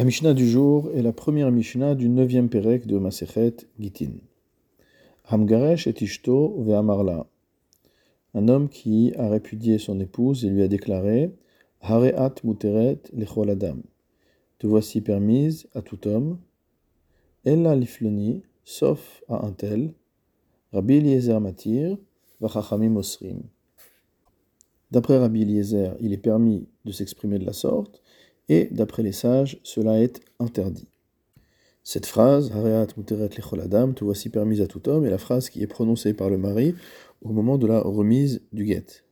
La Mishnah du jour est la première Mishnah du neuvième Pérec de Masechet Gitin. Hamgaresh et Ishto ve'amarla. Un homme qui a répudié son épouse et lui a déclaré Hareat muteret lechol adam. Te voici permise à tout homme. Ella lifloni, sauf à un tel. Rabbi Eliezer matir, vachachamim osrim. D'après Rabbi Eliezer, il est permis de s'exprimer de la sorte et d'après les sages, cela est interdit. Cette phrase, Hareat muteret lecholadam, te voici permise à tout homme, est la phrase qui est prononcée par le mari au moment de la remise du guet.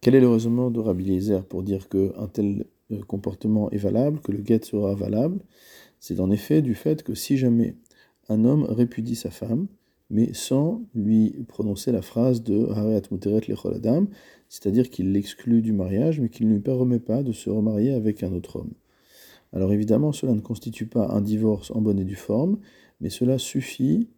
Quel est le raisonnement de Rabbi pour dire qu'un tel euh, comportement est valable, que le guet sera valable? C'est en effet du fait que si jamais un homme répudie sa femme, mais sans lui prononcer la phrase de Hareat Muteret Lecholadam, c'est-à-dire qu'il l'exclut du mariage, mais qu'il ne lui permet pas de se remarier avec un autre homme. Alors évidemment, cela ne constitue pas un divorce en bonne et due forme, mais cela suffit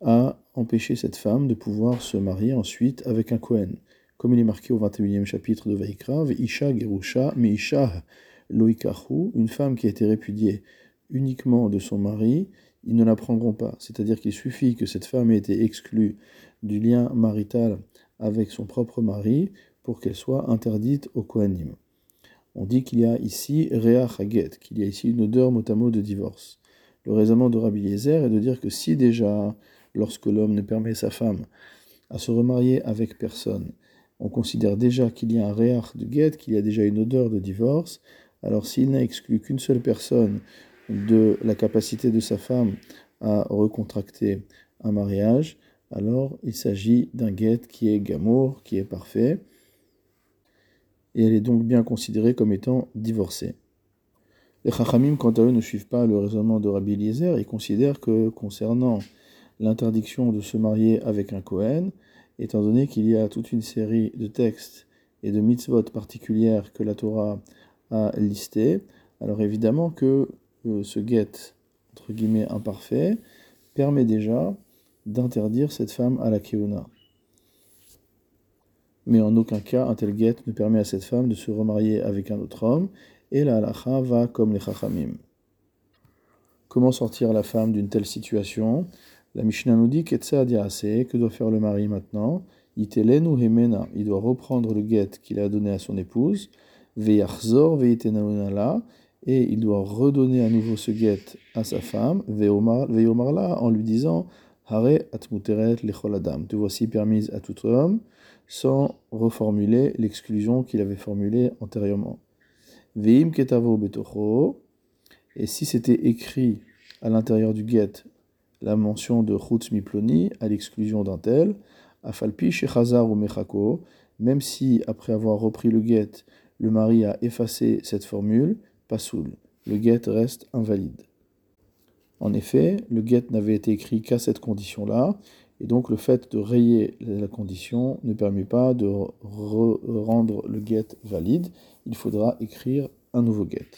à empêcher cette femme de pouvoir se marier ensuite avec un Kohen. Comme il est marqué au 21e chapitre de Vaikra, Isha Gerusha Meisha Loikahu, une femme qui a été répudiée uniquement de son mari, ils ne la prendront pas. C'est-à-dire qu'il suffit que cette femme ait été exclue du lien marital avec son propre mari pour qu'elle soit interdite au Kohanim. On dit qu'il y a ici Rea Haget, qu'il y a ici une odeur motamo de divorce. Le raisonnement de Rabbi Yezer est de dire que si déjà, lorsque l'homme ne permet sa femme à se remarier avec personne, on considère déjà qu'il y a un Reach de Get, qu'il y a déjà une odeur de divorce, alors s'il n'a exclu qu'une seule personne de la capacité de sa femme à recontracter un mariage, alors il s'agit d'un guet qui est gamour, qui est parfait, et elle est donc bien considérée comme étant divorcée. Les Chachamim, quant à eux, ne suivent pas le raisonnement de Rabbi Eliezer et considèrent que concernant l'interdiction de se marier avec un Kohen, étant donné qu'il y a toute une série de textes et de mitzvot particulières que la Torah a listées, alors évidemment que ce guet, entre guillemets, imparfait, permet déjà d'interdire cette femme à la keuna. Mais en aucun cas, un tel guet ne permet à cette femme de se remarier avec un autre homme, et la halacha va comme les chachamim. Comment sortir la femme d'une telle situation? La Mishnah nous dit que doit faire le mari maintenant? Il doit reprendre le guet qu'il a donné à son épouse, Veyachzor la et il doit redonner à nouveau ce guet à sa femme, Veyomarla, en lui disant Hare atmuteret lecholadam, te voici permise à tout homme, sans reformuler l'exclusion qu'il avait formulée antérieurement. Veim ketavo betocho, et si c'était écrit à l'intérieur du guet la mention de chutz miploni à l'exclusion d'un tel, afalpi shechazar ou mechako, même si après avoir repris le guet, le mari a effacé cette formule, pasoul. Le guet reste invalide. En effet, le guet n'avait été écrit qu'à cette condition-là, et donc le fait de rayer la condition ne permet pas de rendre le guet valide. Il faudra écrire un nouveau guet.